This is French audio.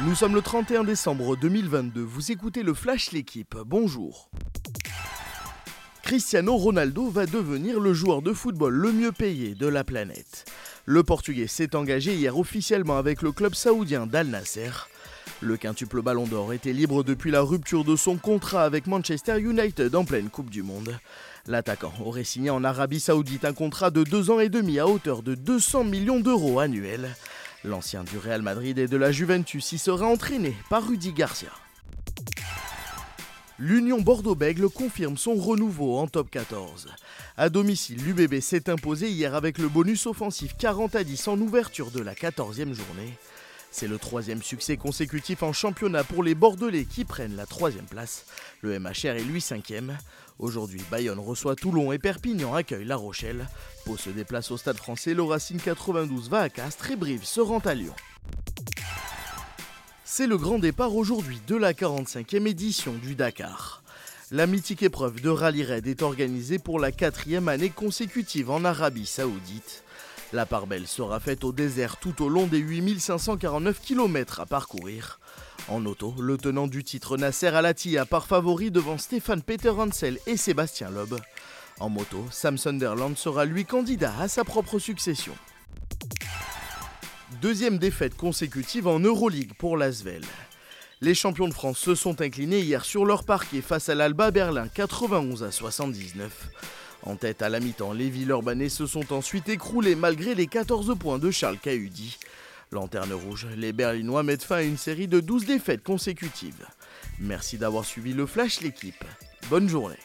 Nous sommes le 31 décembre 2022. Vous écoutez le Flash L'équipe. Bonjour. Cristiano Ronaldo va devenir le joueur de football le mieux payé de la planète. Le Portugais s'est engagé hier officiellement avec le club saoudien d'Al Nasser. Le quintuple Ballon d'Or était libre depuis la rupture de son contrat avec Manchester United en pleine Coupe du Monde. L'attaquant aurait signé en Arabie Saoudite un contrat de deux ans et demi à hauteur de 200 millions d'euros annuels. L'ancien du Real Madrid et de la Juventus y sera entraîné par Rudy Garcia. L'Union Bordeaux-Bègle confirme son renouveau en top 14. À domicile, l'UBB s'est imposé hier avec le bonus offensif 40 à 10 en ouverture de la 14e journée. C'est le troisième succès consécutif en championnat pour les Bordelais qui prennent la troisième place. Le MHR est lui cinquième. Aujourd'hui, Bayonne reçoit Toulon et Perpignan accueille La Rochelle. Pau se déplace au stade français, le Racing 92 va à Castres et Brive se rend à Lyon. C'est le grand départ aujourd'hui de la 45e édition du Dakar. La mythique épreuve de rallye raid est organisée pour la quatrième année consécutive en Arabie Saoudite. La part belle sera faite au désert tout au long des 8549 km à parcourir. En auto, le tenant du titre Nasser Al-Attiyah part favori devant Stéphane Peter Hansel et Sébastien Loeb. En moto, Sam Sunderland sera lui candidat à sa propre succession. Deuxième défaite consécutive en Euroleague pour l'Asvel. Les champions de France se sont inclinés hier sur leur parquet face à l'Alba Berlin 91 à 79. En tête à la mi-temps, les Villeurbanais se sont ensuite écroulés malgré les 14 points de Charles Cahudi. Lanterne rouge, les Berlinois mettent fin à une série de 12 défaites consécutives. Merci d'avoir suivi le Flash l'équipe. Bonne journée.